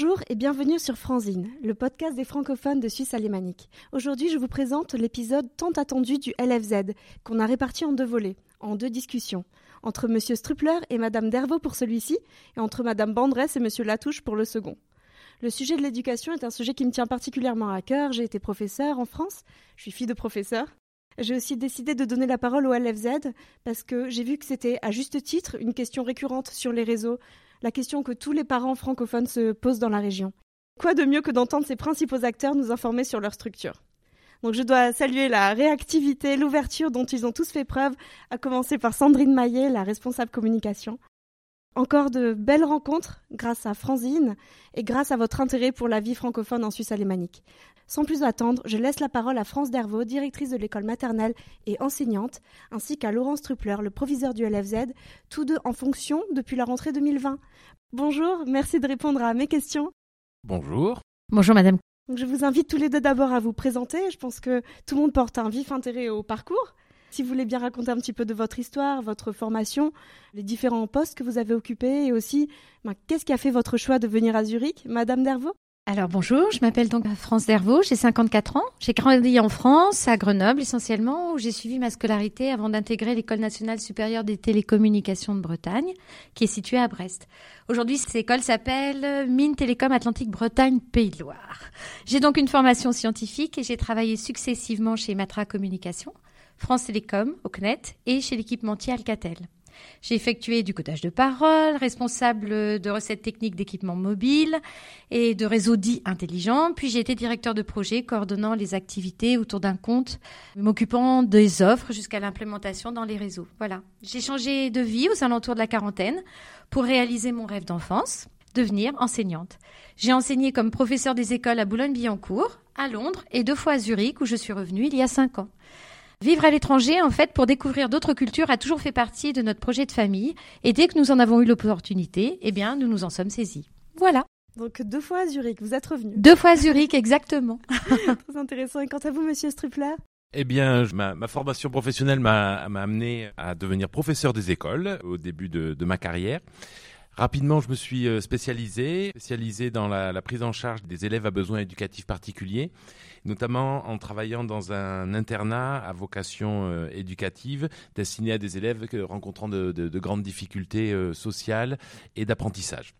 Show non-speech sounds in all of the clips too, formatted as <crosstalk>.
Bonjour et bienvenue sur Franzine, le podcast des francophones de Suisse alémanique. Aujourd'hui, je vous présente l'épisode tant attendu du LFZ, qu'on a réparti en deux volets, en deux discussions, entre Monsieur Strupler et Madame Dervaux pour celui-ci, et entre Madame Bandresse et Monsieur Latouche pour le second. Le sujet de l'éducation est un sujet qui me tient particulièrement à cœur. J'ai été professeur en France, je suis fille de professeur. J'ai aussi décidé de donner la parole au LFZ parce que j'ai vu que c'était à juste titre une question récurrente sur les réseaux, la question que tous les parents francophones se posent dans la région. Quoi de mieux que d'entendre ces principaux acteurs nous informer sur leur structure? Donc je dois saluer la réactivité, l'ouverture dont ils ont tous fait preuve, à commencer par Sandrine Maillet, la responsable communication. Encore de belles rencontres grâce à Franzine et grâce à votre intérêt pour la vie francophone en Suisse alémanique. Sans plus attendre, je laisse la parole à France Dervaux, directrice de l'école maternelle et enseignante, ainsi qu'à Laurence Trupler, le proviseur du LFZ, tous deux en fonction depuis la rentrée 2020. Bonjour, merci de répondre à mes questions. Bonjour. Bonjour madame. je vous invite tous les deux d'abord à vous présenter. Je pense que tout le monde porte un vif intérêt au parcours. Si vous voulez bien raconter un petit peu de votre histoire, votre formation, les différents postes que vous avez occupés et aussi ben, qu'est-ce qui a fait votre choix de venir à Zurich, Madame Dervaux? Alors bonjour, je m'appelle donc France Dervaux, j'ai 54 ans. J'ai grandi en France, à Grenoble essentiellement, où j'ai suivi ma scolarité avant d'intégrer l'École nationale supérieure des télécommunications de Bretagne, qui est située à Brest. Aujourd'hui, cette école s'appelle Mine Télécom Atlantique Bretagne Pays de Loire. J'ai donc une formation scientifique et j'ai travaillé successivement chez Matra Communication, France Télécom, au CNET, et chez l'équipementier Alcatel. J'ai effectué du codage de parole, responsable de recettes techniques d'équipements mobiles et de réseaux dits intelligents. Puis j'ai été directeur de projet coordonnant les activités autour d'un compte, m'occupant des offres jusqu'à l'implémentation dans les réseaux. Voilà. J'ai changé de vie aux alentours de la quarantaine pour réaliser mon rêve d'enfance, devenir enseignante. J'ai enseigné comme professeur des écoles à Boulogne-Billancourt, à Londres et deux fois à Zurich où je suis revenue il y a cinq ans. Vivre à l'étranger, en fait, pour découvrir d'autres cultures, a toujours fait partie de notre projet de famille. Et dès que nous en avons eu l'opportunité, eh bien, nous nous en sommes saisis. Voilà. Donc deux fois à Zurich, vous êtes revenu. Deux fois à Zurich, exactement. <laughs> Très intéressant. Et quant à vous, Monsieur Strupler? Eh bien, ma, formation professionnelle m'a amené à devenir professeur des écoles au début de, de ma carrière. Rapidement, je me suis euh, spécialisé, spécialisé dans la, prise en charge des élèves à besoins éducatifs particuliers, notamment en travaillant dans un internat à vocation euh, éducative destiné à des élèves rencontrant de, de, de grandes difficultés euh, sociales et d'apprentissage.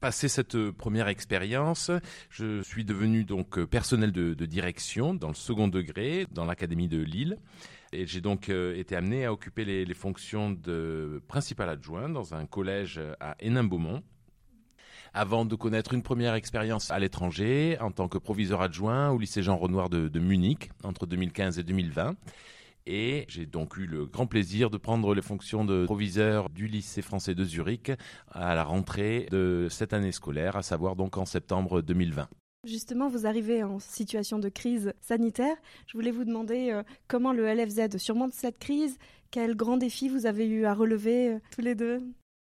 Passé cette première expérience, je suis devenu donc personnel de direction dans le second degré dans l'académie de Lille. Et j'ai donc euh, été amené à occuper les, fonctions de principal adjoint dans un collège à Hénin-Beaumont avant de connaître une première expérience à l'étranger en tant que proviseur adjoint au lycée Jean Renoir de, de Munich entre 2015 et 2020. Et j'ai donc eu le grand plaisir de prendre les fonctions de proviseur du lycée français de Zurich à la rentrée de cette année scolaire, à savoir donc en septembre 2020. Justement, vous arrivez en situation de crise sanitaire. Je voulais vous demander euh, comment le LFZ surmonte cette crise, quels grands défis vous avez eu à relever euh, tous les deux?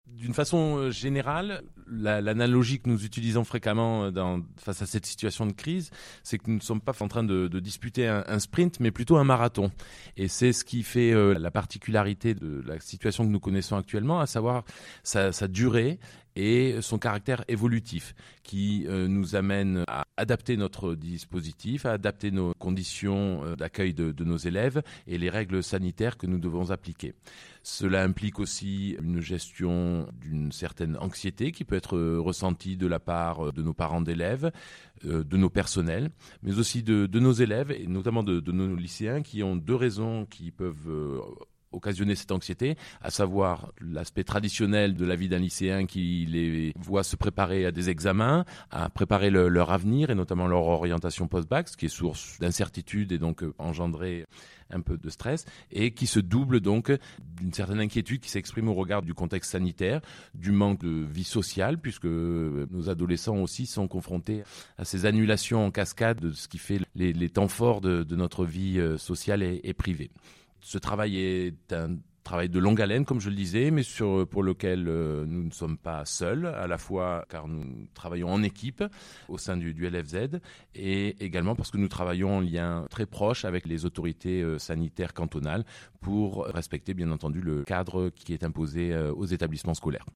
D'une façon euh, générale, l'analogie que nous utilisons fréquemment face à cette situation de crise, c'est que nous ne sommes pas en train de, disputer un, sprint, mais plutôt un marathon. Et c'est ce qui fait la particularité de la situation que nous connaissons actuellement, à savoir sa, sa durée et son caractère évolutif qui euh, nous amène à adapter notre dispositif, à adapter nos conditions euh, d'accueil de, nos élèves et les règles sanitaires que nous devons appliquer. Cela implique aussi une gestion d'une certaine anxiété qui peut être ressentie de la part de nos parents d'élèves, euh, de nos personnels, mais aussi de, nos élèves et notamment de, nos lycéens qui ont deux raisons qui peuvent occasionner cette anxiété, à savoir l'aspect traditionnel de la vie d'un lycéen qui les voit se préparer à des examens, à préparer leur avenir et notamment leur orientation post-bac, ce qui est source d'incertitude et donc euh, engendrer un peu de stress et qui se double donc d'une certaine inquiétude qui s'exprime au regard du contexte sanitaire, du manque de vie sociale puisque nos adolescents aussi sont confrontés à ces annulations en cascade de ce qui fait les, temps forts de, notre vie euh, sociale et privée ce travail est un travail de longue haleine, comme je le disais, mais pour lequel euh, nous ne sommes pas seuls, à la fois car nous travaillons en équipe au sein du, du LFZ, et également parce que nous travaillons en lien très proche avec les autorités euh, sanitaires cantonales pour respecter, bien entendu, le cadre qui est imposé euh, aux établissements scolaires.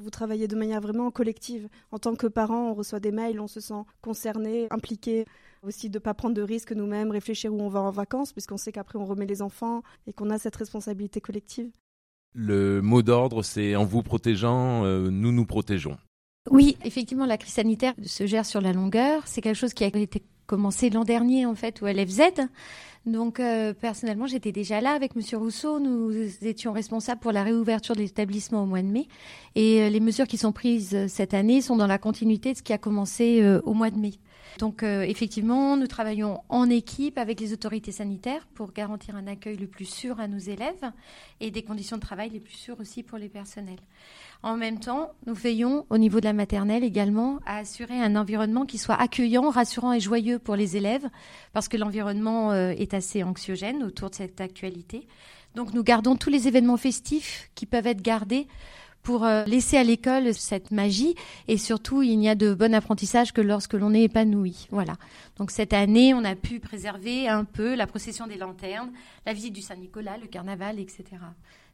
Vous travaillez de manière vraiment collective. En tant que parent, on reçoit des mails, on se sent concerné, impliqué. Aussi de ne pas prendre de risques nous-mêmes, réfléchir où on va en vacances, puisqu'on sait qu'après on remet les enfants et qu'on a cette responsabilité collective. Le mot d'ordre, c'est en vous protégeant, euh, nous nous protégeons. Oui, effectivement, la crise sanitaire se gère sur la longueur. C'est quelque chose qui a été commencé l'an dernier, en fait, au LFZ. Donc, euh, personnellement, j'étais déjà là avec Monsieur Rousseau. Nous étions responsables pour la réouverture de l'établissement au mois de mai. Et euh, les mesures qui sont prises euh, cette année sont dans la continuité de ce qui a commencé au mois de mai. Donc euh, effectivement, nous travaillons en équipe avec les autorités sanitaires pour garantir un accueil le plus sûr à nos élèves et des conditions de travail les plus sûres aussi pour les personnels. En même temps, nous veillons au niveau de la maternelle également à assurer un environnement qui soit accueillant, rassurant et joyeux pour les élèves parce que l'environnement euh, est assez anxiogène autour de cette actualité. Donc nous gardons tous les événements festifs qui peuvent être gardés pour euh, laisser à l'école cette magie et surtout il n'y a de bon apprentissage que lorsque l'on est épanoui. Voilà. Donc cette année, on a pu préserver un peu la procession des lanternes, la visite du Saint-Nicolas, le carnaval, etc.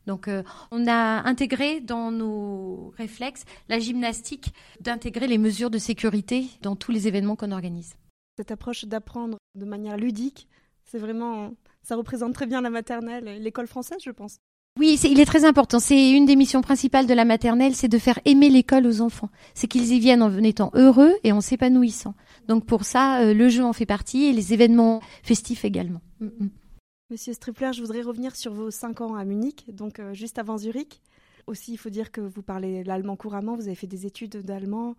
Donc euh, on a intégré dans nos réflexes la gymnastique d'intégrer les mesures de sécurité dans tous les événements qu'on organise. Cette approche d'apprendre de manière ludique, c'est vraiment ça représente très bien la maternelle, l'école française, je pense. Oui, il est très important. C'est une des missions principales de la maternelle, c'est de faire aimer l'école aux enfants. C'est qu'ils y viennent en étant heureux et en s'épanouissant. Donc pour ça, euh, le jeu en fait partie et les événements festifs également. Mm, mm. Monsieur Stripler, je voudrais revenir sur vos cinq ans à Munich, donc euh, juste avant Zurich. Aussi, il faut dire que vous parlez l'allemand couramment, vous avez fait des études d'allemand.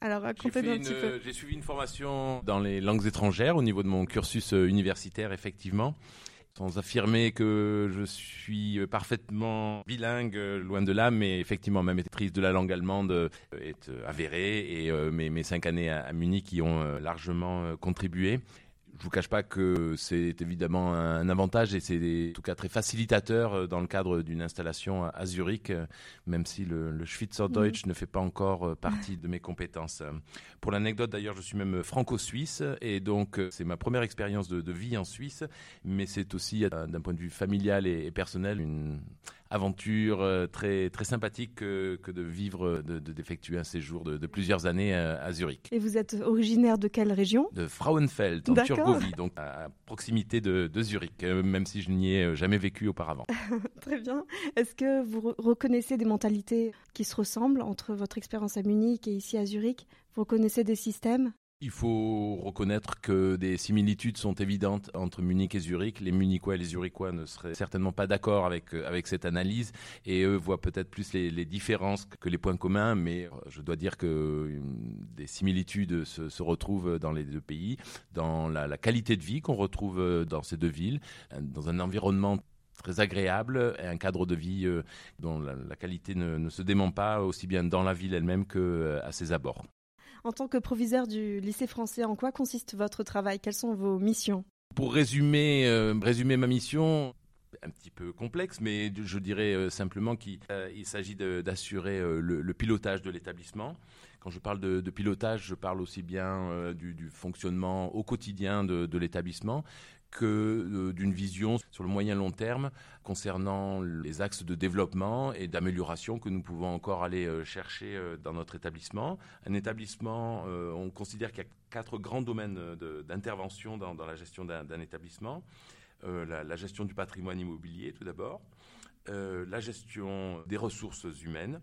Alors racontez-nous un petit peu. J'ai suivi une formation dans les langues étrangères au niveau de mon cursus euh, universitaire, effectivement sans affirmer que je suis parfaitement bilingue, loin de là, mais effectivement, ma maîtrise de la langue allemande euh, est euh, avérée et euh, mes, cinq années à, Munich y ont largement contribué. Je vous cache pas que c'est évidemment un avantage et c'est en tout cas très facilitateur euh, dans le cadre d'une installation à Zurich, euh, même si le, le Schweizerdeutsch mhm. ne fait pas encore euh, partie de mes compétences. Pour l'anecdote d'ailleurs, je suis même franco-suisse et donc c'est ma première expérience de, vie en Suisse, mais c'est aussi d'un point de vue familial et personnel une aventure euh, très, très sympathique que, de vivre, d'effectuer un séjour de, plusieurs années à, Zurich. Et vous êtes originaire de quelle région? De Frauenfeld, en Turgovie, donc à proximité de, Zurich, euh, même si je n'y ai jamais vécu auparavant. <laughs> très bien. Est-ce que vous reconnaissez des mentalités qui se ressemblent entre votre expérience à Munich et ici à Zurich? Vous reconnaissez des systèmes? Il faut reconnaître que des similitudes sont évidentes entre Munich et Zurich. Les Munichois et les Zurichois ne seraient certainement pas d'accord avec, euh, avec cette analyse et eux voient peut-être plus les, différences que les points communs, mais euh, je dois dire que euh, des similitudes se, retrouvent dans les deux pays, dans la, qualité de vie qu'on retrouve dans ces deux villes, dans un environnement très agréable et un cadre de vie dont la, qualité ne, ne, se dément pas aussi bien dans la ville elle-même qu'à ses abords. En tant que proviseur du lycée français, en quoi consiste votre travail? Quelles sont vos missions? Pour résumer, euh, résumer ma mission, un petit peu complexe, mais je dirais euh, simplement qu'il euh, s'agit d'assurer le, pilotage de l'établissement. Quand je parle de, pilotage, je parle aussi bien du, fonctionnement au quotidien de l'établissement que euh, d'une vision sur le moyen long terme concernant les axes de développement et d'amélioration que nous pouvons encore aller euh, chercher euh, dans notre établissement. Un établissement, on considère qu'il y a quatre grands domaines d'intervention dans, la gestion d'un établissement. la, gestion du patrimoine immobilier, tout d'abord, la gestion des ressources humaines,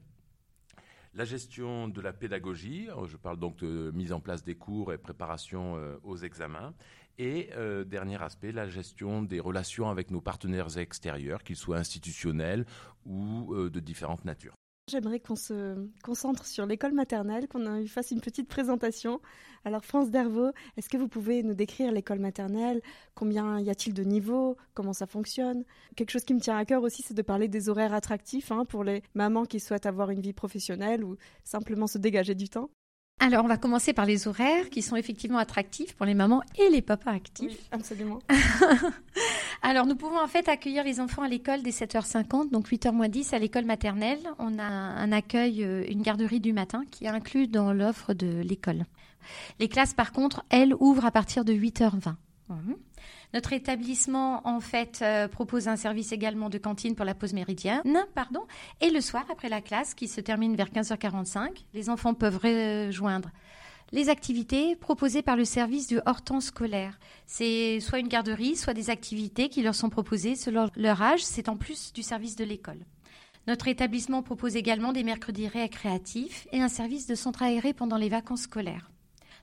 la gestion de la pédagogie, je parle donc de mise en place des cours et préparation aux examens, et euh, dernier aspect, la gestion des relations avec nos partenaires extérieurs, qu'ils soient institutionnels ou euh, de différentes natures. J'aimerais qu'on se concentre sur l'école maternelle, qu'on fasse une petite présentation. Alors France Dervaux, est-ce que vous pouvez nous décrire l'école maternelle? Combien y a-t-il de niveaux? Comment ça fonctionne? Quelque chose qui me tient à cœur aussi, c'est de parler des horaires attractifs hein, pour les mamans qui souhaitent avoir une vie professionnelle ou simplement se dégager du temps. Alors, on va commencer par les horaires qui sont effectivement attractifs pour les mamans et les papas actifs. Oui, absolument. <laughs> Alors, nous pouvons en fait accueillir les enfants à l'école dès 7h50, donc 8h moins 10 à l'école maternelle. On a un accueil, euh, une garderie du matin qui est inclus dans l'offre de l'école. Les classes, par contre, elles, ouvrent à partir de 8h20. Mhm. Notre établissement, en fait, euh, propose un service également de cantine pour la pause méridienne, pardon, et le soir, après la classe, qui se termine vers 15h45, les enfants peuvent rejoindre les activités proposées par le service du hors-temps scolaire. C'est soit une garderie, soit des activités qui leur sont proposées selon leur âge. C'est en plus du service de l'école. Notre établissement propose également des mercredis récréatifs et un service de centre aéré pendant les vacances scolaires.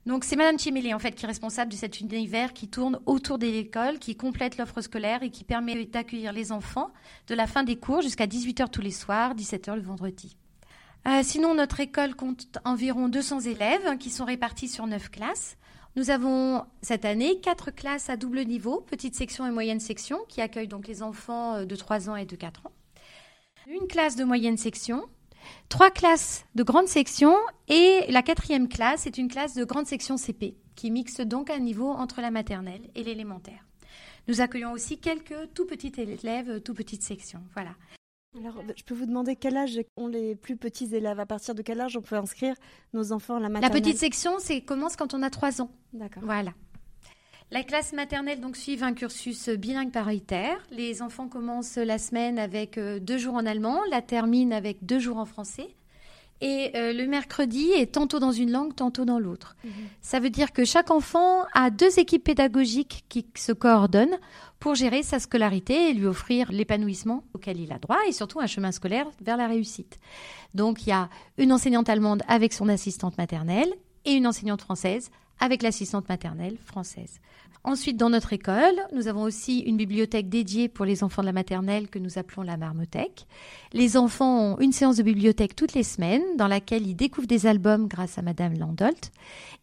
Donc c'est Madame Chimélé en fait qui est responsable de cet univers qui tourne autour de l'école, qui complète l'offre scolaire et qui permet d'accueillir les enfants de la fin des cours jusqu'à 18h tous les soirs, 17h le vendredi. Euh, sinon, notre école compte environ 200 élèves qui sont répartis sur 9 classes. Nous avons cette année 4 classes à double niveau, petite section et moyenne section, qui accueillent donc les enfants euh, de 3 ans et de 4 ans. Une classe de moyenne section, trois classes de grande section et la quatrième classe est une classe de grande section CP qui mixe donc un niveau entre la maternelle et l'élémentaire. Nous accueillons aussi quelques tout petits élèves, tout petites sections. Voilà. Alors, je peux vous demander quel âge ont les plus petits élèves? À partir de quel âge on peut inscrire nos enfants à la maternelle La petite section, c'est commence quand on a 3 ans. D'accord. Voilà. La classe maternelle donc suit un cursus bilingue paritaire. Les enfants commencent la semaine avec euh, deux jours en allemand, la terminent avec deux jours en français. Et euh, le mercredi est tantôt dans une langue, tantôt dans l'autre. Mhm. Ça veut dire que chaque enfant a deux équipes pédagogiques qui se coordonnent pour gérer sa scolarité et lui offrir l'épanouissement auquel il a droit et surtout un chemin scolaire vers la réussite. Donc il y a une enseignante allemande avec son assistante maternelle et une enseignante française avec l'assistante maternelle française. Ensuite, dans notre école, nous avons aussi une bibliothèque dédiée pour les enfants de la maternelle que nous appelons la marmothèque. Les enfants ont une séance de bibliothèque toutes les semaines dans laquelle ils découvrent des albums grâce à Madame Landolt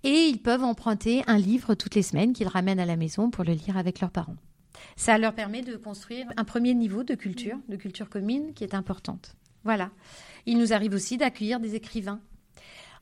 et ils peuvent emprunter un livre toutes les semaines qu'ils ramènent à la maison pour le lire avec leurs parents. Ça leur permet de construire un premier niveau de culture, de culture commune qui est importante. Voilà. Il nous arrive aussi d'accueillir des écrivains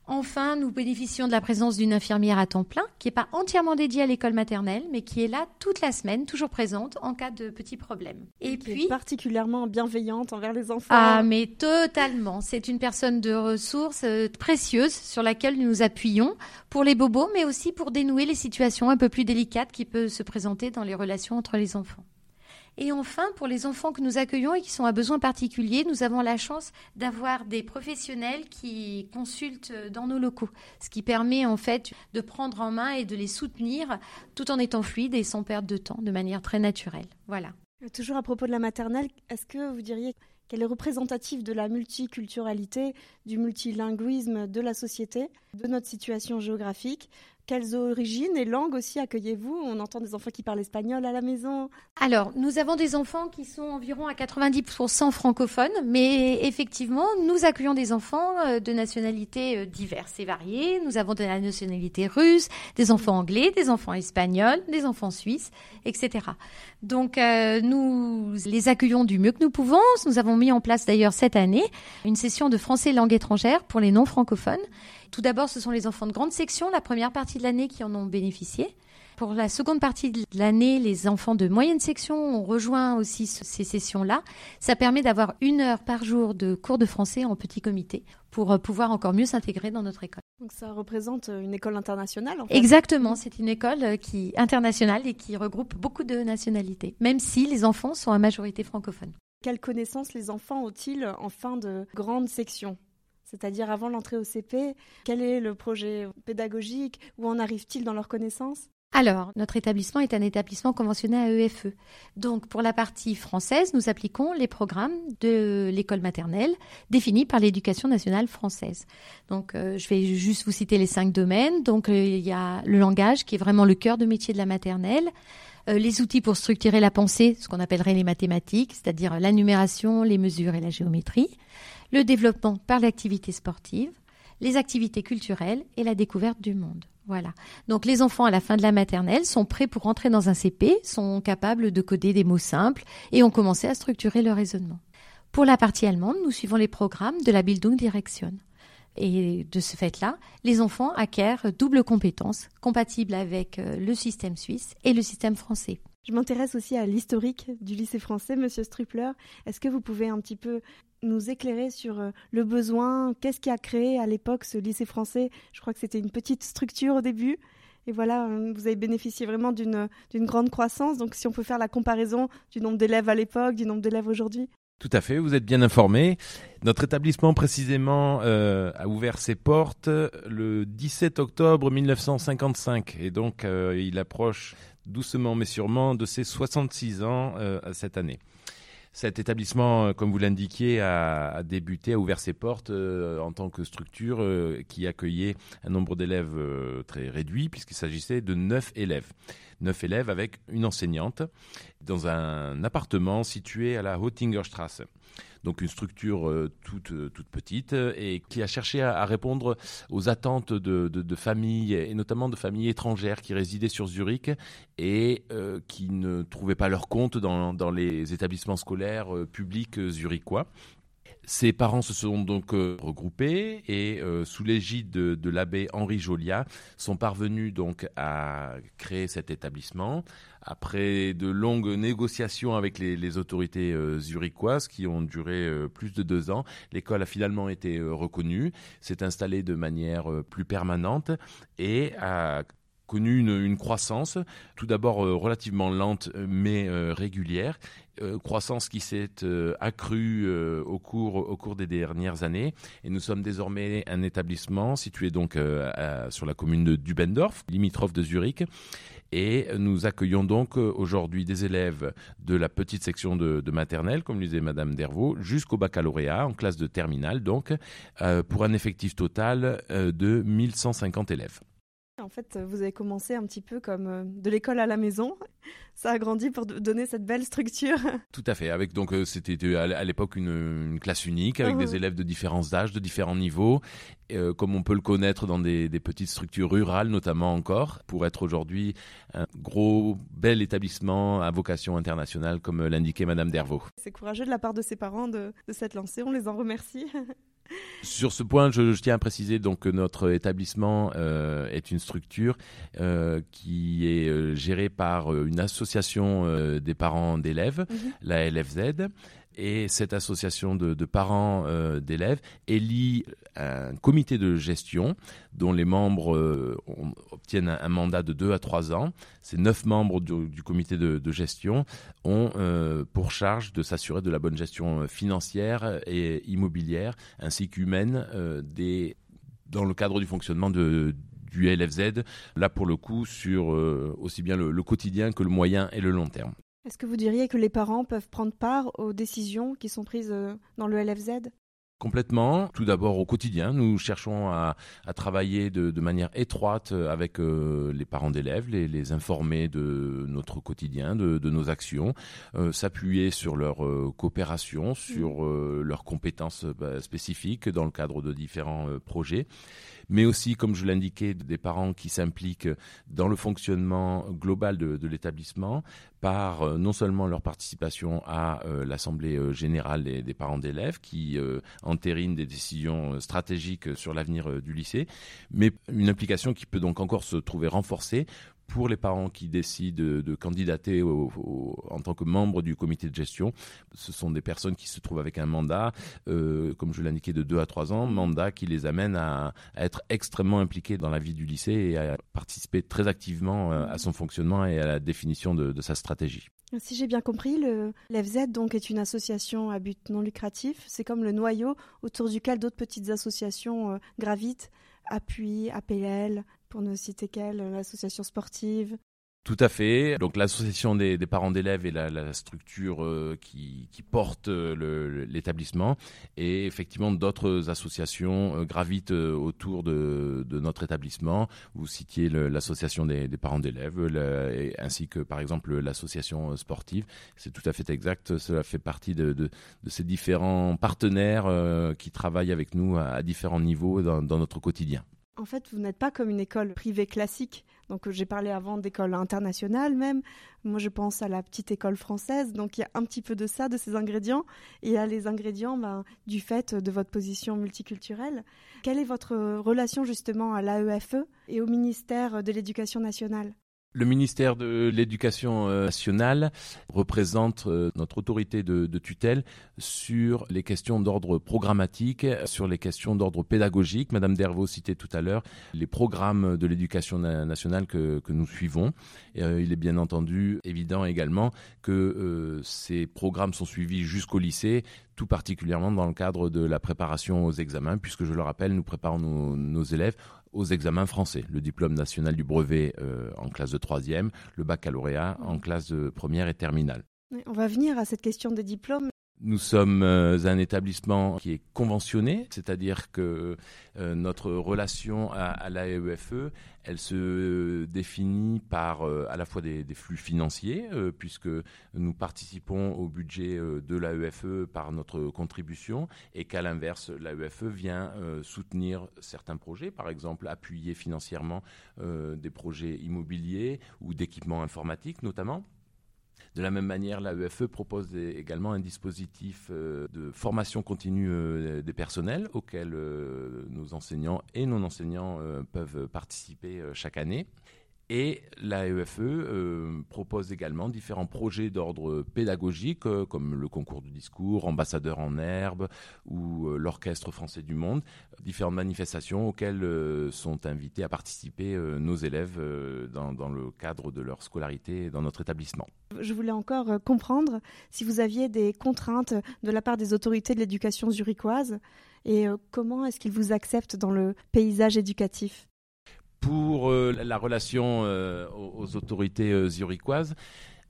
Enfin, nous bénéficions de la présence d'une infirmière à temps plein, qui n'est pas entièrement dédiée à l'école maternelle, mais qui est là toute la semaine, toujours présente en cas de petits problèmes. Et puis, particulièrement bienveillante envers les enfants. Ah, mais totalement. C'est une personne de ressources euh, précieuse sur laquelle nous nous appuyons pour les bobos, mais aussi pour dénouer les situations un peu plus délicates qui peuvent se présenter dans les relations entre les enfants. Et enfin, pour les enfants que nous accueillons et qui sont à besoins particuliers, nous avons la chance d'avoir des professionnels qui consultent dans nos locaux, ce qui permet en fait de prendre en main et de les soutenir tout en étant fluide et sans perdre de temps, de manière très naturelle. Voilà. Toujours à propos de la maternelle, est-ce que vous diriez qu'elle est représentative de la multiculturalité, du multilinguisme de la société, de notre situation géographique quelles origines et langues aussi accueillez-vous On entend des enfants qui parlent espagnol à la maison. Alors, nous avons des enfants qui sont environ à 90% francophones, mais effectivement, nous accueillons des enfants euh, de nationalités euh, diverses et variées. Nous avons de la nationalité russe, des enfants anglais, des enfants espagnols, des enfants suisses, etc. Donc, euh, nous les accueillons du mieux que nous pouvons. Nous avons mis en place d'ailleurs cette année une session de français langue étrangère pour les non francophones. Tout d'abord, ce sont les enfants de grande section, la première partie de l'année, qui en ont bénéficié. Pour la seconde partie de l'année, les enfants de moyenne section ont rejoint aussi ces sessions-là. Ça permet d'avoir une heure par jour de cours de français en petit comité pour euh, pouvoir encore mieux s'intégrer dans notre école. Donc ça représente euh, une école internationale en fait. Exactement, c'est une école euh, qui internationale et qui regroupe beaucoup de nationalités, même si les enfants sont à majorité francophone. Quelles connaissances les enfants ont-ils en fin de grande section? C'est-à-dire avant l'entrée au CP, quel est le projet pédagogique Où en arrive-t-il dans leurs connaissances alors, notre établissement est un établissement conventionné à EFE. Donc, pour la partie française, nous appliquons les programmes de l'école maternelle définis par l'éducation nationale française. Donc, euh, je vais juste vous citer les cinq domaines. Donc, euh, il y a le langage qui est vraiment le cœur de métier de la maternelle. Euh, les outils pour structurer la pensée, ce qu'on appellerait les mathématiques, c'est-à-dire la numération, les mesures et la géométrie le développement par l'activité sportive, les activités culturelles et la découverte du monde. Voilà. Donc les enfants à la fin de la maternelle sont prêts pour entrer dans un CP, sont capables de coder des mots simples et ont commencé à structurer leur raisonnement. Pour la partie allemande, nous suivons les programmes de la Bildung Direction. Et de ce fait-là, les enfants acquièrent double compétence compatible avec euh, le système suisse et le système français. Je m'intéresse aussi à l'historique du lycée français, Monsieur Strupler. Est-ce que vous pouvez un petit peu nous éclairer sur euh, le besoin Qu'est-ce qui a créé à l'époque ce lycée français Je crois que c'était une petite structure au début. Et voilà, vous avez bénéficié vraiment d'une grande croissance. Donc si on peut faire la comparaison du nombre d'élèves à l'époque, du nombre d'élèves aujourd'hui. Tout à fait, vous êtes bien informé. Notre établissement précisément euh, a ouvert ses portes le 17 octobre 1955 et donc euh, il approche doucement mais sûrement de ses 66 ans euh, cette année. Cet établissement, comme vous l'indiquiez, a, débuté, a ouvert ses portes en tant que structure qui accueillait un nombre d'élèves très réduit, puisqu'il s'agissait de 9 élèves neuf élèves avec une enseignante dans un appartement situé à la Hottingerstrasse. Donc une structure euh, toute, euh, toute petite et qui a cherché à, répondre aux attentes de, familles et notamment de familles étrangères qui résidaient sur Zurich et euh, qui ne trouvaient pas leur compte dans, dans les établissements scolaires publics zurichois. Ses parents se sont donc euh, regroupés et euh, sous l'égide de, l'abbé Henri Jolia sont parvenus donc à créer cet établissement après de longues négociations avec les, autorités euh, zurichoises qui ont duré plus de deux ans. L'école a finalement été reconnue, s'est installée de manière plus permanente et a connu une, croissance, tout d'abord relativement lente mais régulière, euh, croissance qui s'est euh, accrue euh, au, cours, des dernières années. Et nous sommes désormais un établissement situé donc sur la commune de Dubendorf, limitrophe de Zurich. Et nous accueillons donc aujourd'hui des élèves de la petite section de, de maternelle, comme le disait Madame Dervaux, jusqu'au baccalauréat, en classe de terminale, donc, pour un effectif total de 1150 élèves. En fait, vous avez commencé un petit peu comme euh, de l'école à la maison. <laughs> Ça a grandi pour donner cette belle structure. <laughs> Tout à fait. Avec donc euh, c'était euh, à l'époque une, classe unique avec des élèves de différents âges, de différents niveaux, comme on peut le connaître dans des, petites structures rurales notamment encore, pour être aujourd'hui un gros bel établissement à vocation internationale comme l'indiquait Madame Dervaux. C'est courageux de la part de ses parents de, de s'être lancés. On les en remercie. <laughs> Sur ce point, je, tiens à préciser donc que notre établissement euh, est une structure euh, qui est euh, gérée par une association des parents d'élèves, mhm. la LFZ, et cette association de, parents euh, d'élèves élit un comité de gestion dont les membres euh, obtiennent un, mandat de 2 à 3 ans. Ces neuf membres du, comité de, gestion ont euh, pour charge de s'assurer de la bonne gestion financière et immobilière ainsi qu'humaine dans le cadre du fonctionnement du LFZ, là pour le coup sur aussi bien le, quotidien que le moyen et le long terme. Est-ce que vous diriez que les parents peuvent prendre part aux décisions qui sont prises euh, dans le LFZ Complètement. Tout d'abord au quotidien, nous cherchons à, travailler de, manière étroite avec euh, les parents d'élèves, les, informer de notre quotidien, de, nos actions, euh, s'appuyer sur leur coopération, sur mmh. leurs compétences bah, spécifiques dans le cadre de différents projets mais aussi, comme je l'indiquais, des parents qui s'impliquent dans le fonctionnement global de, l'établissement par euh, non seulement leur participation à euh, l'Assemblée euh, générale des, parents d'élèves qui entérinent des décisions stratégiques sur l'avenir du lycée, mais une implication qui peut donc encore se trouver renforcée pour les parents qui décident de, candidater en tant que membre du comité de gestion. Ce sont des personnes qui se trouvent avec un mandat, euh, comme je l'indiquais, de 2 à 3 ans, mandat qui les amène à, être extrêmement impliqués dans la vie du lycée et à participer très activement euh, à son fonctionnement et à la définition de, sa stratégie. Si j'ai bien compris, le l'FZ donc est une association à but non lucratif. C'est comme le noyau autour duquel d'autres petites associations euh, gravitent, Appui, APL, pour ne citer qu'elle, l'association sportive. Tout à fait. Donc l'association des, parents d'élèves est la, structure euh, qui, porte euh, l'établissement et effectivement d'autres associations euh, gravitent autour de, notre établissement. Vous citiez l'association des, parents d'élèves ainsi que par exemple l'association sportive. C'est tout à fait exact. Cela fait partie de, ces différents partenaires qui travaillent avec nous à, différents niveaux dans notre quotidien. En fait, vous n'êtes pas comme une école privée classique. Donc, j'ai parlé avant d'école internationale même. Moi, je pense à la petite école française. Donc, il y a un petit peu de ça, de ces ingrédients. Et il y a les ingrédients ben, du fait de votre position multiculturelle. Quelle est votre relation justement à l'AEFE et au ministère de l'Éducation nationale? Le ministère de l'Éducation euh, nationale représente euh, notre autorité de, tutelle sur les questions d'ordre programmatique, sur les questions d'ordre pédagogique. Madame Dervaux citait tout à l'heure les programmes de l'éducation nationale que, nous suivons. Euh, il est bien entendu évident également que ces programmes sont suivis jusqu'au lycée, tout particulièrement dans le cadre de la préparation aux examens, puisque je le rappelle, nous préparons nos élèves aux examens français, le diplôme national du brevet euh, en classe de troisième, le baccalauréat en classe de première et terminale. On va venir à cette question des diplômes. Nous sommes euh, un établissement qui est conventionné, c'est-à-dire que euh, notre relation à, l'AEFE, elle se définit par euh, à la fois des, flux financiers, puisque nous participons au budget de l'AEFE par notre contribution, et qu'à l'inverse, l'AEFE vient soutenir certains projets, par exemple appuyer financièrement des projets immobiliers ou d'équipements informatiques notamment. De la même manière, l'AEFE propose également un dispositif euh, de formation continue euh, des personnels auquel euh, nos enseignants et non-enseignants peuvent participer chaque année. Et l'AEFE euh, propose également différents projets d'ordre pédagogique, euh, comme le concours du discours, ambassadeur en herbe ou euh, l'Orchestre français du monde, différentes manifestations auxquelles sont invités à participer nos élèves dans, le cadre de leur scolarité dans notre établissement. Je voulais encore comprendre si vous aviez des contraintes de la part des autorités de l'éducation zurichoise et comment est-ce qu'ils vous acceptent dans le paysage éducatif? Pour euh, la relation euh, aux, autorités euh, zurichoises,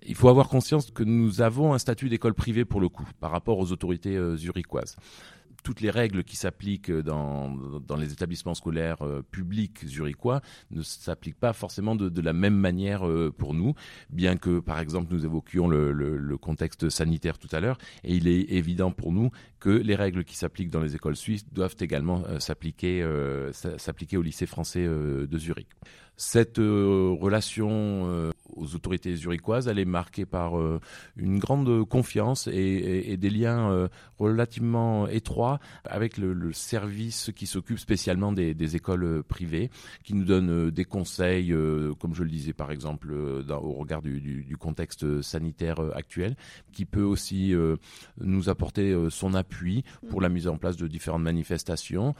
il faut avoir conscience que nous avons un statut d'école privée pour le coup par rapport aux autorités zurichoises toutes les règles qui s'appliquent dans, dans, les établissements scolaires euh, publics zurichois ne s'appliquent pas forcément de, la même manière euh, pour nous, bien que, par exemple, nous évoquions le, le, contexte sanitaire tout à l'heure, et il est évident pour nous que les règles qui s'appliquent dans les écoles suisses doivent également euh, s'appliquer au lycée français de Zurich. Cette relation aux autorités zurichoises, elle est marquée par euh, une grande confiance et, des liens euh, relativement étroits avec le, service qui s'occupe spécialement des, écoles privées, qui nous donne euh, des conseils, comme je le disais par exemple au regard du, contexte sanitaire actuel, qui peut aussi nous apporter son appui pour la mise en place de différentes manifestations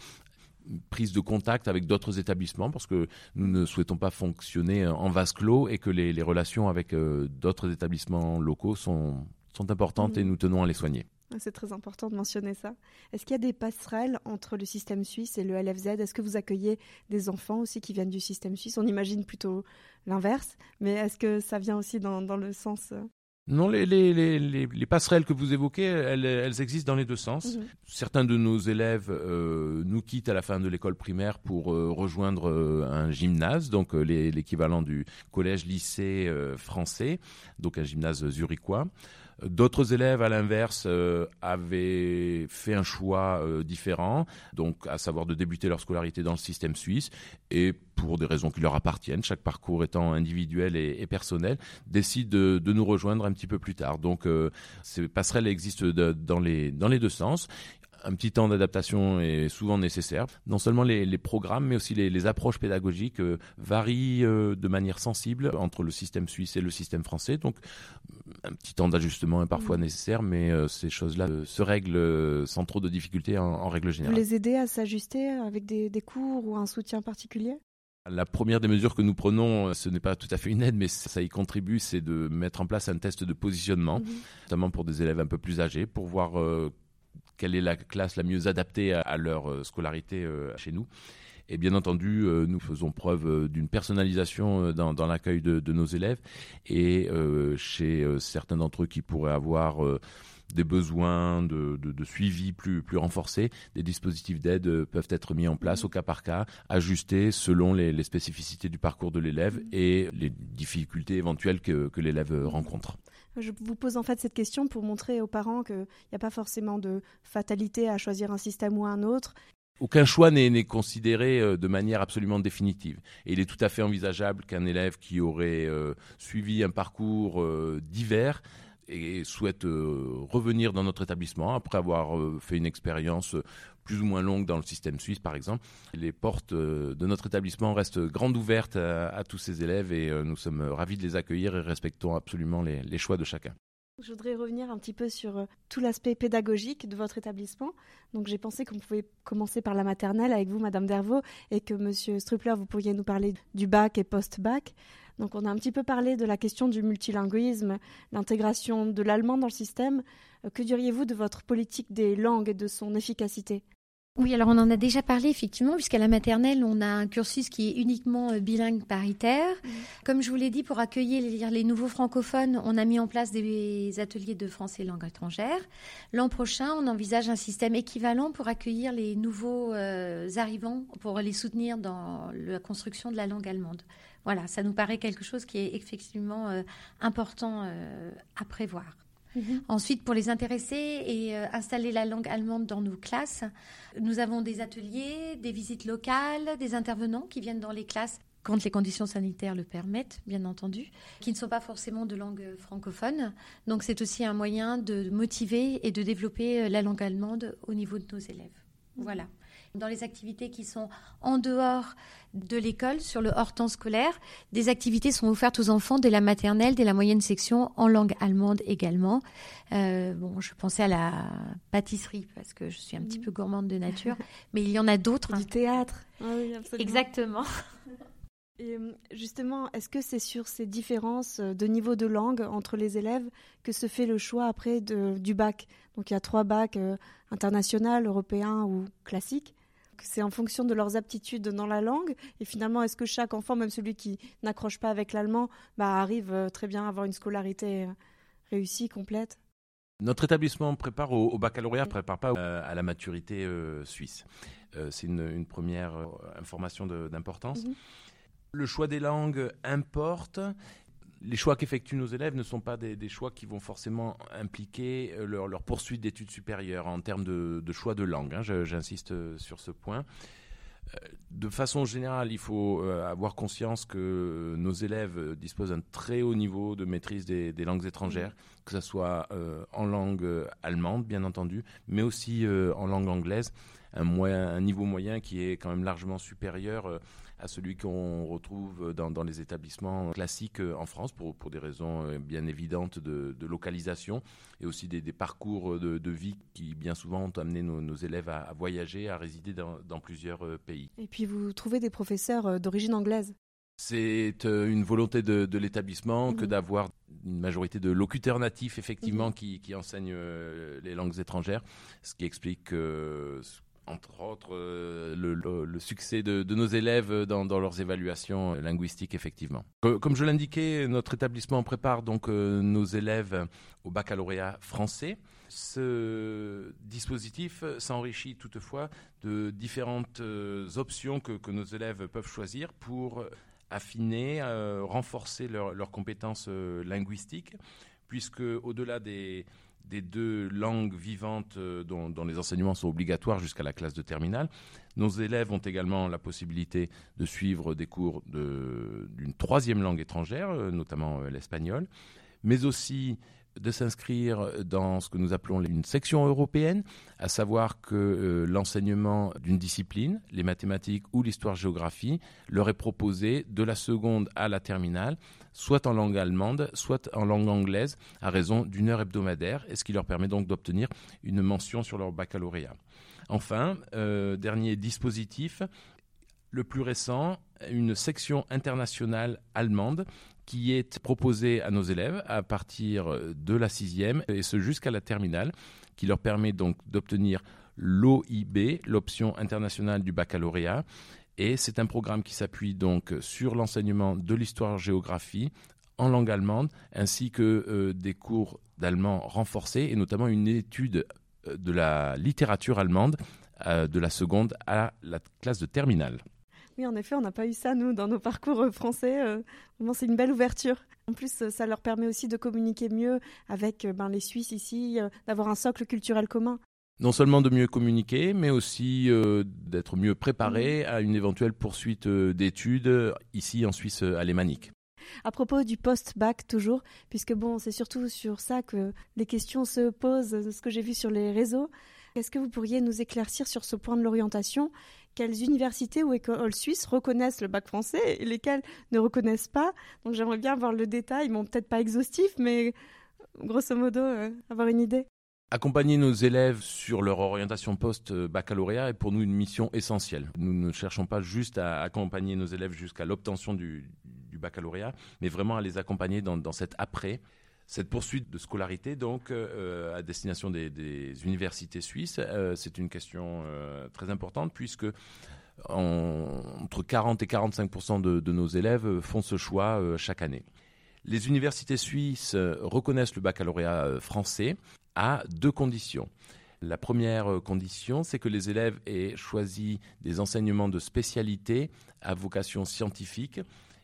prise de contact avec d'autres établissements parce que nous ne souhaitons pas fonctionner en vase clos et que les, relations avec euh, d'autres établissements locaux sont, sont importantes et mmh. nous tenons à les soigner. C'est très important de mentionner ça. Est-ce qu'il y a des passerelles entre le système suisse et le LFZ Est-ce que vous accueillez des enfants aussi qui viennent du système suisse? On imagine plutôt l'inverse, mais est-ce que ça vient aussi dans, dans le sens euh, non, les, les, les, les, passerelles que vous évoquez, elles, elles existent dans les deux sens. Mhm. Certains de nos élèves euh, nous quittent à la fin de l'école primaire pour euh, rejoindre euh, un gymnase, donc l'équivalent du collège-lycée français, donc un gymnase zurichois. D'autres élèves, à l'inverse, euh, avaient fait un choix euh, différent, donc à savoir de débuter leur scolarité dans le système suisse, et pour des raisons qui leur appartiennent, chaque parcours étant individuel et, personnel, décident de, nous rejoindre un petit peu plus tard. Donc euh, ces passerelles existent dans, les, dans les deux sens un petit temps d'adaptation est souvent nécessaire. Non seulement les, programmes, mais aussi les, approches pédagogiques euh, varient euh, de manière sensible entre le système suisse et le système français. Donc, un petit temps d'ajustement est parfois mmh. nécessaire, mais euh, ces choses-là se règlent sans trop de difficultés en, règle générale. Vous les aidez à s'ajuster avec des, cours ou un soutien particulier? La première des mesures que nous prenons, ce n'est pas tout à fait une aide, mais ça y contribue, c'est de mettre en place un test de positionnement, mmh. notamment pour des élèves un peu plus âgés, pour voir quelle est la classe la mieux adaptée à, leur euh, scolarité euh, chez nous. Et bien entendu, euh, nous faisons preuve d'une personnalisation dans, l'accueil de, nos élèves et chez certains d'entre eux qui pourraient avoir des besoins de, suivi plus, plus renforcés, des dispositifs d'aide peuvent être mis en place au cas par cas, ajustés selon les, spécificités du parcours de l'élève et les difficultés éventuelles que l'élève rencontre. Je vous pose en fait cette question pour montrer aux parents qu'il n'y a pas forcément de fatalité à choisir un système ou un autre. Aucun choix n'est considéré euh, de manière absolument définitive. Et il est tout à fait envisageable qu'un élève qui aurait euh, suivi un parcours euh, divers et souhaitent revenir dans notre établissement après avoir fait une expérience plus ou moins longue dans le système suisse, par exemple. Les portes de notre établissement restent grandes ouvertes à, tous ces élèves et nous sommes ravis de les accueillir et respectons absolument les choix de chacun. Je voudrais revenir un petit peu sur euh, tout l'aspect pédagogique de votre établissement. Donc j'ai pensé qu'on pouvait commencer par la maternelle avec vous, Madame Dervaux, et que Monsieur Strupler, vous pourriez nous parler du bac et post-bac. Donc on a un petit peu parlé de la question du multilinguisme, l'intégration de l'allemand dans le système. Euh, que diriez-vous de votre politique des langues et de son efficacité? Oui, alors on en a déjà parlé effectivement, puisqu'à la maternelle, on a un cursus qui est uniquement euh, bilingue paritaire. Mmh. Comme je vous l'ai dit, pour accueillir les nouveaux francophones, on a mis en place des ateliers de français langue étrangère. L'an prochain, on envisage un système équivalent pour accueillir les nouveaux euh, arrivants, pour les soutenir dans la construction de la langue allemande. Voilà, ça nous paraît quelque chose qui est effectivement euh, important à prévoir. Mhm. Ensuite, pour les intéresser et euh, installer la langue allemande dans nos classes, nous avons des ateliers, des visites locales, des intervenants qui viennent dans les classes quand les conditions sanitaires le permettent, bien entendu, qui ne sont pas forcément de langue francophone. Donc c'est aussi un moyen de motiver et de développer euh, la langue allemande au niveau de nos élèves. Mhm. Voilà dans les activités qui sont en dehors de l'école, sur le hors-temps scolaire. Des activités sont offertes aux enfants dès la maternelle, dès la moyenne section, en langue allemande également. Euh, bon, je pensais à la pâtisserie parce que je suis un petit mmh. peu gourmande de nature, <laughs> mais il y en a d'autres. Du théâtre. Ah oui, Exactement. <laughs> Et euh, justement, est-ce que c'est sur ces différences euh, de niveau de langue entre les élèves que se fait le choix après de, du bac? Donc il y a trois bacs international, européen ou classique c'est en fonction de leurs aptitudes dans la langue. Et finalement, est-ce que chaque enfant, même celui qui n'accroche pas avec l'allemand, bah, arrive euh, très bien à avoir une scolarité euh, réussie, complète? Notre établissement prépare au, baccalauréat, prépare pas euh, à la maturité suisse. c'est une, première information d'importance. Mhm. Le choix des langues importe les choix qu'effectuent nos élèves ne sont pas des, choix qui vont forcément impliquer euh, leur, poursuite d'études supérieures en termes de, choix de langue. Hein, j'insiste euh, sur ce point. Euh, de façon générale, il faut avoir conscience que nos élèves disposent d'un très haut niveau de maîtrise des, langues étrangères, que ce soit en langue allemande, bien entendu, mais aussi en langue anglaise, un, un, niveau moyen qui est quand même largement supérieur à celui qu'on retrouve dans, les établissements classiques euh, en France pour, pour des raisons euh, bien évidentes de, localisation et aussi des, parcours de, vie qui bien souvent ont amené nos, élèves à, voyager, à résider dans, plusieurs euh, pays. Et puis vous trouvez des professeurs d'origine anglaise? C'est une volonté de, l'établissement que mmh. d'avoir une majorité de locuteurs natifs, effectivement, mmh. qui, enseignent les langues étrangères, ce qui explique que entre autres, euh, le, succès de, nos élèves dans, leurs évaluations linguistiques, effectivement. Comme je l'indiquais, notre établissement prépare donc euh, nos élèves au baccalauréat français. Ce dispositif s'enrichit toutefois de différentes euh, options que, nos élèves peuvent choisir pour affiner, renforcer leurs compétences linguistiques, puisque au-delà des des deux langues vivantes euh, dont, les enseignements sont obligatoires jusqu'à la classe de terminale. Nos élèves ont également la possibilité de suivre des cours d'une troisième langue étrangère, euh, notamment euh, l'espagnol, mais aussi de s'inscrire dans ce que nous appelons une section européenne, à savoir que l'enseignement d'une discipline, les mathématiques ou l'histoire-géographie, leur est proposé de la seconde à la terminale soit en langue allemande, soit en langue anglaise, à raison d'une heure hebdomadaire, et ce qui leur permet donc d'obtenir une mention sur leur baccalauréat. Enfin, euh, dernier dispositif, le plus récent, une section internationale allemande qui est proposée à nos élèves à partir de la sixième et ce jusqu'à la terminale, qui leur permet donc d'obtenir l'OIB, l'option internationale du baccalauréat, et c'est un programme qui s'appuie donc sur l'enseignement de l'histoire-géographie en langue allemande, ainsi que euh, des cours d'allemand renforcés, et notamment une étude euh, de la littérature allemande euh, de la seconde à la classe de terminale. Oui, en effet, on n'a pas eu ça, nous, dans nos parcours français. vraiment, c'est une belle ouverture. En plus, ça leur permet aussi de communiquer mieux avec ben, les Suisses ici, d'avoir un socle culturel commun non seulement de mieux communiquer, mais aussi euh, d'être mieux préparé à une éventuelle poursuite euh, d'études ici en Suisse alémanique. À propos du post-bac, toujours, puisque bon, c'est surtout sur ça que les questions se posent, ce que j'ai vu sur les réseaux. Est-ce que vous pourriez nous éclaircir sur ce point de l'orientation Quelles universités ou écoles suisses reconnaissent le bac français et lesquelles ne reconnaissent pas Donc j'aimerais bien avoir le détail, bon, peut-être pas exhaustif, mais grosso modo, euh, avoir une idée. Accompagner nos élèves sur leur orientation post-baccalauréat est pour nous une mission essentielle. Nous ne cherchons pas juste à accompagner nos élèves jusqu'à l'obtention du, baccalauréat, mais vraiment à les accompagner dans, dans cet après. Cette poursuite de scolarité, donc, euh, à destination des, universités suisses, euh, c'est une question euh, très importante puisque entre 40 et 45 de, de, nos élèves font ce choix chaque année. Les universités suisses reconnaissent le baccalauréat français à deux conditions. La première condition, c'est que les élèves aient choisi des enseignements de spécialité à vocation scientifique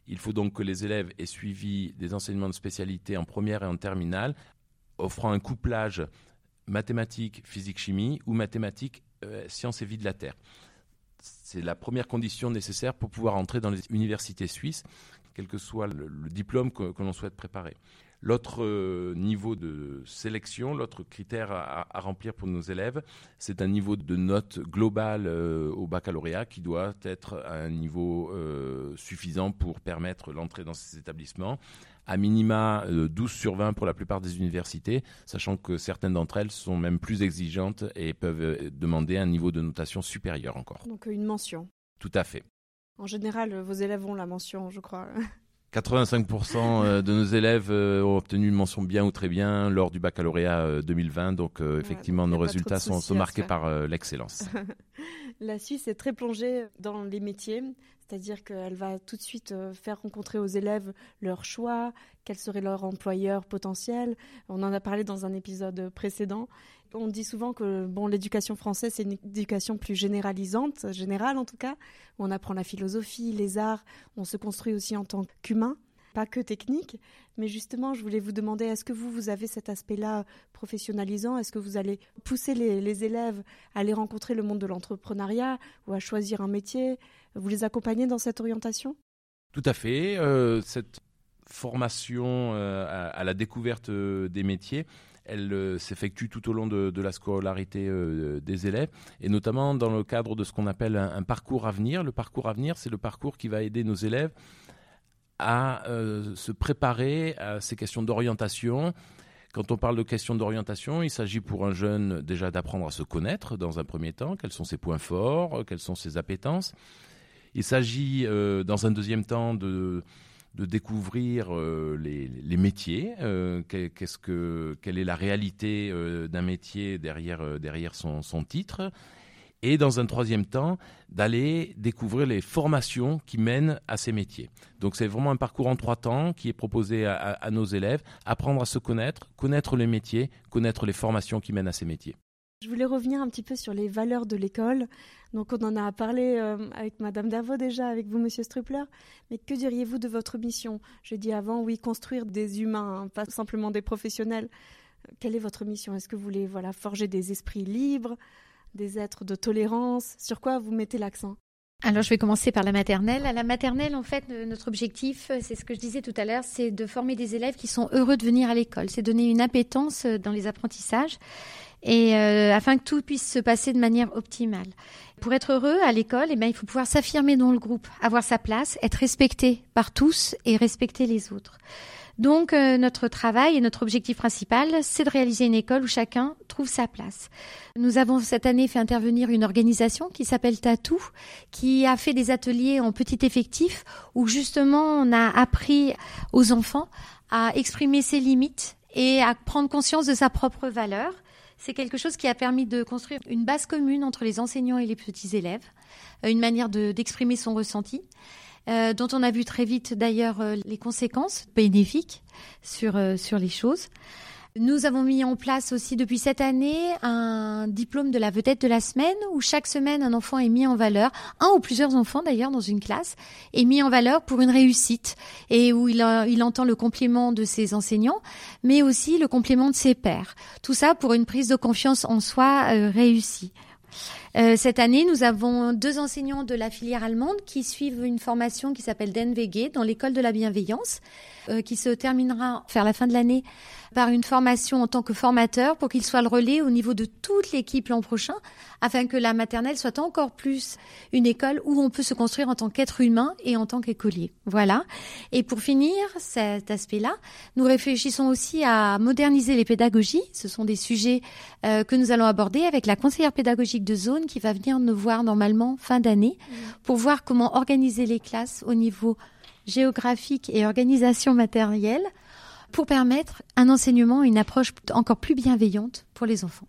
il faut donc que les élèves aient suivi des enseignements de spécialité en première et en terminale, offrant un couplage mathématiques, physique, chimie ou mathématiques, euh, sciences et vie de la Terre. C'est la première condition nécessaire pour pouvoir entrer dans les universités suisses, quel que soit le, diplôme que l'on souhaite préparer. L'autre euh, niveau de sélection, l'autre critère à, remplir pour nos élèves, c'est un niveau de note globale euh, au baccalauréat qui doit être à un niveau euh, suffisant pour permettre l'entrée dans ces établissements. À minima 12 sur 20 pour la plupart des universités, sachant que certaines d'entre elles sont même plus exigeantes et peuvent demander un niveau de notation supérieur encore. Donc une mention. Tout à fait. En général, vos élèves ont la mention, je crois. <laughs> 85% euh, de nos élèves euh, ont obtenu une mention bien ou très bien lors du baccalauréat 2020. Euh, donc, effectivement, nos résultats sont, sont, marqués par l'excellence. <laughs> La Suisse est très plongée dans les métiers, c'est-à-dire qu'elle va tout de suite faire rencontrer aux élèves leur choix, quel serait leur employeur potentiel. On en a parlé dans un épisode précédent. On dit souvent que bon, l'éducation française, c'est une éducation plus généralisante, générale en tout cas, on apprend la philosophie, les arts, on se construit aussi en tant qu'humain, pas que technique. Mais justement, je voulais vous demander, est-ce que vous, vous avez cet aspect-là professionnalisant? Est-ce que vous allez pousser les, les, élèves à aller rencontrer le monde de l'entrepreneuriat ou à choisir un métier? Vous les accompagnez dans cette orientation? Tout à fait. Euh, cette formation euh, à, la découverte euh, des métiers, elle euh, s'effectue tout au long de, la scolarité des élèves, et notamment dans le cadre de ce qu'on appelle un, parcours avenir. Le parcours avenir, c'est le parcours qui va aider nos élèves à se préparer à ces questions d'orientation. Quand on parle de questions d'orientation, il s'agit pour un jeune déjà d'apprendre à se connaître dans un premier temps, quels sont ses points forts, quelles sont ses appétences. Il s'agit dans un deuxième temps de de découvrir euh, les, métiers, euh, qu'est-ce que, quelle est la réalité euh, d'un métier derrière, derrière son, titre, et dans un troisième temps, d'aller découvrir les formations qui mènent à ces métiers. Donc c'est vraiment un parcours en trois temps qui est proposé à, à nos élèves, apprendre à se connaître, connaître les métiers, connaître les formations qui mènent à ces métiers. Je voulais revenir un petit peu sur les valeurs de l'école. Donc on en a parlé euh, avec Madame Davot déjà, avec vous Monsieur Strupler. Mais que diriez-vous de votre mission? J'ai dit avant, oui, construire des humains, hein, pas simplement des professionnels. Quelle est votre mission? Est-ce que vous voulez voilà forger des esprits libres, des êtres de tolérance? Sur quoi vous mettez l'accent? Alors, je vais commencer par la maternelle. À la maternelle, en fait, notre objectif, c'est ce que je disais tout à l'heure, c'est de former des élèves qui sont heureux de venir à l'école. C'est donner une appétence dans les apprentissages et euh, afin que tout puisse se passer de manière optimale. Pour être heureux à l'école, eh bien, il faut pouvoir s'affirmer dans le groupe, avoir sa place, être respecté par tous et respecter les autres. Donc euh, notre travail et notre objectif principal, c'est de réaliser une école où chacun trouve sa place. Nous avons cette année fait intervenir une organisation qui s'appelle Tatou, qui a fait des ateliers en petit effectif où justement on a appris aux enfants à exprimer ses limites et à prendre conscience de sa propre valeur c'est quelque chose qui a permis de construire une base commune entre les enseignants et les petits élèves, euh, une manière d'exprimer son ressenti. Euh, dont on a vu très vite d'ailleurs euh, les conséquences bénéfiques sur, sur les choses. Nous avons mis en place aussi depuis cette année un diplôme de la vedette de la semaine où chaque semaine un enfant est mis en valeur, un ou plusieurs enfants d'ailleurs dans une classe, est mis en valeur pour une réussite et où il, il entend le compliment de ses enseignants, mais aussi le compliment de ses pairs. Tout ça pour une prise de confiance en soi euh, réussie. Euh, cette année, nous avons deux enseignants de la filière allemande qui suivent une formation qui s'appelle DNVG dans l'école de la bienveillance, euh, qui se terminera vers la fin de l'année par une formation en tant que formateur pour qu'il soit le relais au niveau de toute l'équipe l'an prochain, afin que la maternelle soit encore plus une école où on peut se construire en tant qu'être humain et en tant qu'écolier. Voilà. Et pour finir cet aspect-là, nous réfléchissons aussi à moderniser les pédagogies. Ce sont des sujets euh, que nous allons aborder avec la conseillère pédagogique de zone qui va venir nous voir normalement fin d'année mmh. pour voir comment organiser les classes au niveau géographique et organisation matérielle pour permettre un enseignement, une approche encore plus bienveillante pour les enfants.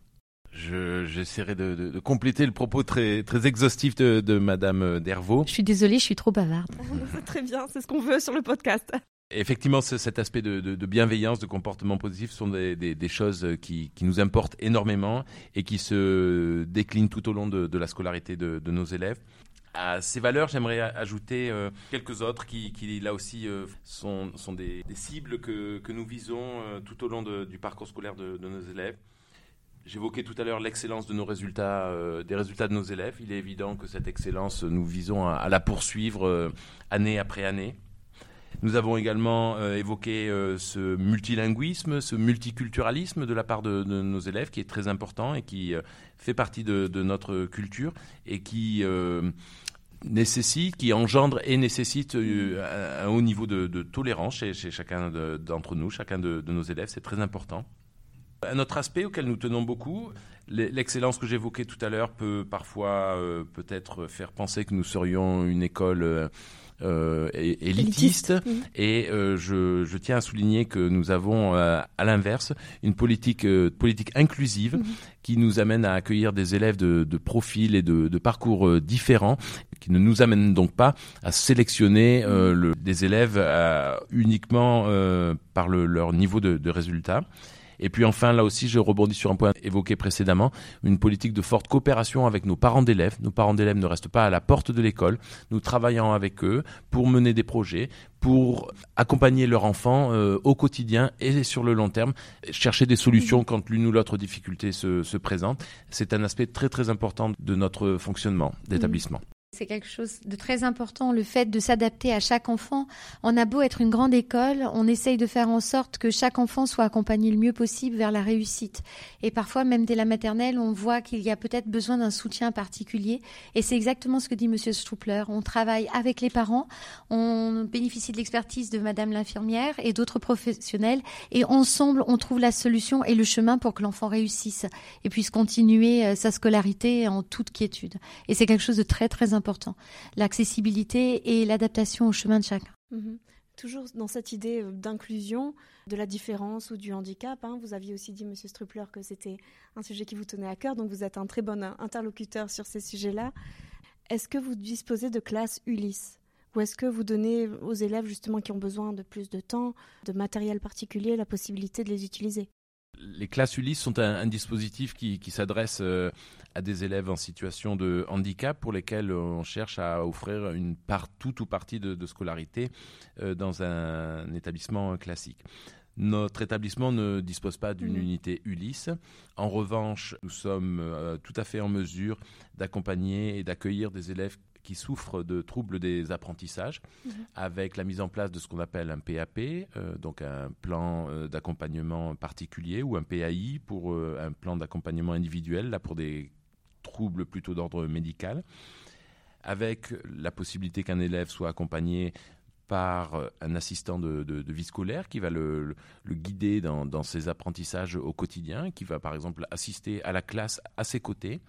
J'essaierai de, compléter le propos très, très exhaustif de, de Madame Dervaux. Je suis désolée, je suis trop bavarde. <laughs> c'est très bien, c'est ce qu'on veut sur le podcast. Effectivement, cet aspect de, bienveillance, de comportement positif sont des, choses qui, nous importent énormément et qui se déclinent tout au long de, la scolarité de, nos élèves. À ces valeurs, j'aimerais ajouter euh, quelques autres qui, là aussi, euh, sont, des, cibles que, nous visons euh, tout au long du parcours scolaire de, nos élèves. J'évoquais tout à l'heure l'excellence de nos résultats, des résultats de nos élèves. Il est évident que cette excellence, nous visons à la poursuivre année après année. Nous avons également évoqué ce multilinguisme, ce multiculturalisme de la part de, nos élèves qui est très important et qui fait partie de, notre culture et qui nécessite, qui engendre et nécessite euh, un, haut niveau de, tolérance chez, chacun d'entre nous, chacun de, nos élèves. C'est très important. Un autre aspect auquel nous tenons beaucoup, l'excellence que j'évoquais tout à l'heure peut parfois euh, peut-être faire penser que nous serions une école euh, euh, élitiste. Et euh, je, je, tiens à souligner que nous avons, euh, à l'inverse, une politique, politique inclusive mhm. qui nous amène à accueillir des élèves de, de profils et de, de, parcours différents, qui ne nous amène donc pas à sélectionner mhm. le, des élèves uniquement par le, leur niveau de, de résultats. Et puis enfin, là aussi, je rebondis sur un point évoqué précédemment, une politique de forte coopération avec nos parents d'élèves. Nos parents d'élèves ne restent pas à la porte de l'école. Nous travaillons avec eux pour mener des projets, pour accompagner leurs enfants euh, au quotidien et sur le long terme, chercher des solutions quand l'une ou l'autre difficulté se présente. C'est un aspect très très important de notre fonctionnement d'établissement. C'est quelque chose de très important, le fait de s'adapter à chaque enfant. On a beau être une grande école, on essaye de faire en sorte que chaque enfant soit accompagné le mieux possible vers la réussite. Et parfois, même dès la maternelle, on voit qu'il y a peut-être besoin d'un soutien particulier. Et c'est exactement ce que dit Monsieur Strupler. On travaille avec les parents, on bénéficie de l'expertise de Madame l'infirmière et d'autres professionnels, et ensemble, on trouve la solution et le chemin pour que l'enfant réussisse et puisse continuer euh, sa scolarité en toute quiétude. Et c'est quelque chose de très très important L'accessibilité et l'adaptation au chemin de chacun. Mhm. Toujours dans cette idée euh, d'inclusion, de la différence ou du handicap. Hein. Vous aviez aussi dit, Monsieur Strupler, que c'était un sujet qui vous tenait à cœur, donc vous êtes un très bon interlocuteur sur ces sujets-là. Est-ce que vous disposez de classes Ulysse? Ou est-ce que vous donnez aux élèves justement qui ont besoin de plus de temps, de matériel particulier, la possibilité de les utiliser? Les classes Ulysse sont un, dispositif qui, s'adresse euh, à des élèves en situation de handicap pour lesquels on cherche à offrir une part, toute ou partie de, scolarité euh, dans un, établissement classique. Notre établissement ne dispose pas d'une mmh. unité Ulysse. En revanche, nous sommes euh, tout à fait en mesure d'accompagner et d'accueillir des élèves qui souffrent de troubles des apprentissages, mhm. avec la mise en place de ce qu'on appelle un PAP, euh, donc un plan euh, d'accompagnement particulier, ou un PAI pour euh, un plan d'accompagnement individuel, là pour des troubles plutôt d'ordre médical, avec la possibilité qu'un élève soit accompagné par un assistant de, vie scolaire qui va le, guider dans, dans, ses apprentissages au quotidien, qui va par exemple assister à la classe à ses côtés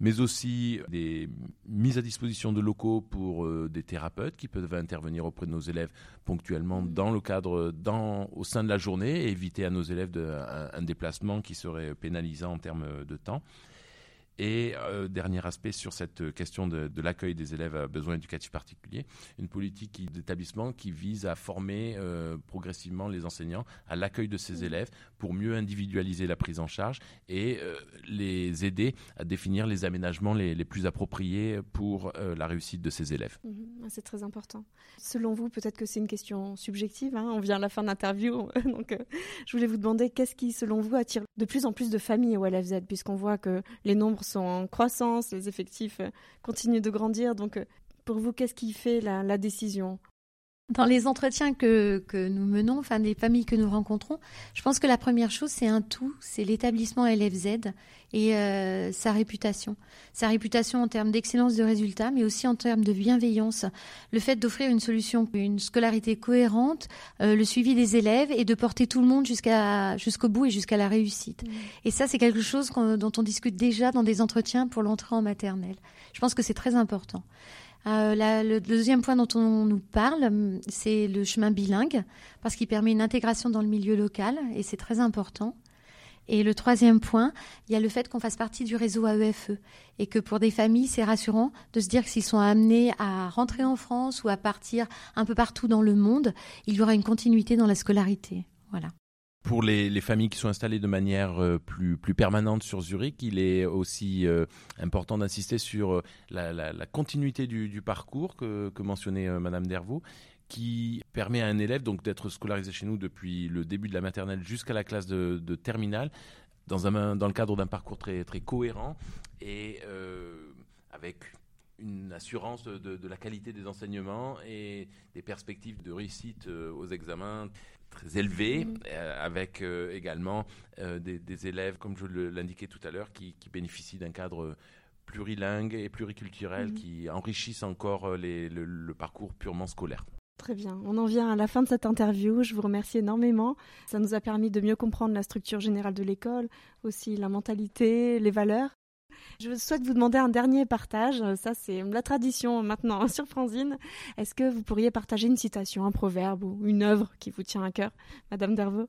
mais aussi des mises à disposition de locaux pour euh, des thérapeutes qui peuvent intervenir auprès de nos élèves ponctuellement dans le cadre, dans, au sein de la journée et éviter à nos élèves un, déplacement qui serait pénalisant en termes de temps. Et euh, dernier aspect sur cette question de, l'accueil des élèves à besoins éducatifs particuliers, une politique d'établissement qui vise à former euh, progressivement les enseignants à l'accueil de ces mmh. élèves pour mieux individualiser la prise en charge et euh, les aider à définir les aménagements les, plus appropriés pour la réussite de ces élèves. Mmh. Ah, c'est très important. Selon vous, peut-être que c'est une question subjective, hein, on vient à la fin de l'interview, <laughs> donc je voulais vous demander qu'est-ce qui, selon vous, attire de plus en plus de familles au LFZ, puisqu'on voit que les nombres sont en croissance, les effectifs continuent de grandir. Donc, pour vous, qu'est-ce qui fait la décision? Dans les entretiens que, que nous menons, enfin des familles que nous rencontrons, je pense que la première chose, c'est un tout, c'est l'établissement LFZ et euh, sa réputation. Sa réputation en termes d'excellence de résultats, mais aussi en termes de bienveillance. Le fait d'offrir une solution, une scolarité cohérente, euh, le suivi des élèves et de porter tout le monde jusqu'à jusqu'au bout et jusqu'à la réussite. Mmh. Et ça, c'est quelque chose dont on discute déjà dans des entretiens pour l'entrée en maternelle. Je pense que c'est très important. Euh, le deuxième point dont on nous parle, c'est le chemin bilingue, parce qu'il permet une intégration dans le milieu local, et c'est très important. Et le troisième point, il y a le fait qu'on fasse partie du réseau AEFE et que pour des familles, c'est rassurant de se dire que s'ils sont amenés à rentrer en France ou à partir un peu partout dans le monde, il y aura une continuité dans la scolarité. Voilà. Pour les, familles qui sont installées de manière euh, plus, plus permanente sur Zurich, il est aussi euh, important d'insister sur euh, la, continuité du, parcours que, mentionnait Madame Dervaux qui permet à un élève donc d'être scolarisé chez nous depuis le début de la maternelle jusqu'à la classe de, terminale dans, un, dans le cadre d'un parcours très, très cohérent et avec une assurance de, la qualité des enseignements et des perspectives de réussite aux examens très élevé, mm. euh, avec euh, également euh, des, élèves, comme je l'indiquais tout à l'heure, qui, bénéficient d'un cadre plurilingue et pluriculturel mm. qui enrichissent encore le, parcours purement scolaire. Très bien. On en vient à la fin de cette interview. Je vous remercie énormément. Ça nous a permis de mieux comprendre la structure générale de l'école, aussi la mentalité, les valeurs. Je souhaite vous demander un dernier partage. Ça, c'est la tradition maintenant <laughs> sur Franzine. Est-ce que vous pourriez partager une citation, un proverbe ou une œuvre qui vous tient à cœur, Madame Dervaux?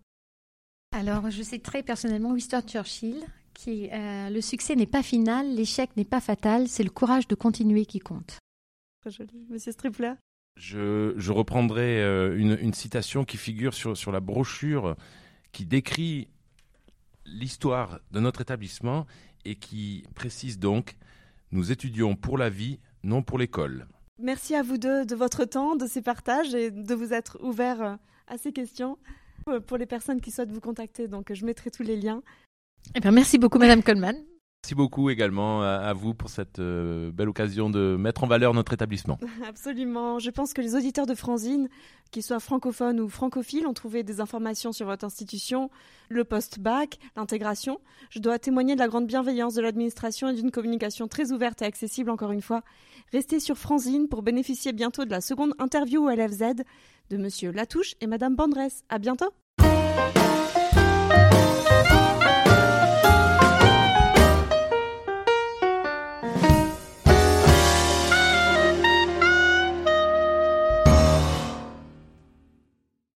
Alors, je sais très personnellement Winston Churchill qui euh, le succès n'est pas final, l'échec n'est pas fatal, c'est le courage de continuer qui compte. Très joli, Monsieur Stripler? Je, reprendrai euh, une, citation qui figure sur, sur la brochure qui décrit l'histoire de notre établissement et qui précise donc Nous étudions pour la vie, non pour l'école. Merci à vous deux de votre temps, de ces partages et de vous être ouverts à ces questions. Pour les personnes qui souhaitent vous contacter, donc je mettrai tous les liens. Eh bien, merci beaucoup, Madame Coleman. Merci beaucoup également à, vous pour cette euh, belle occasion de mettre en valeur notre établissement. <laughs> Absolument. Je pense que les auditeurs de Franzine, qu'ils soient francophones ou francophiles, ont trouvé des informations sur votre institution, le post-bac, l'intégration. Je dois témoigner de la grande bienveillance de l'administration et d'une communication très ouverte et accessible, encore une fois. Restez sur Franzine pour bénéficier bientôt de la seconde interview au LFZ de Monsieur Latouche et Madame Bandresse. À bientôt!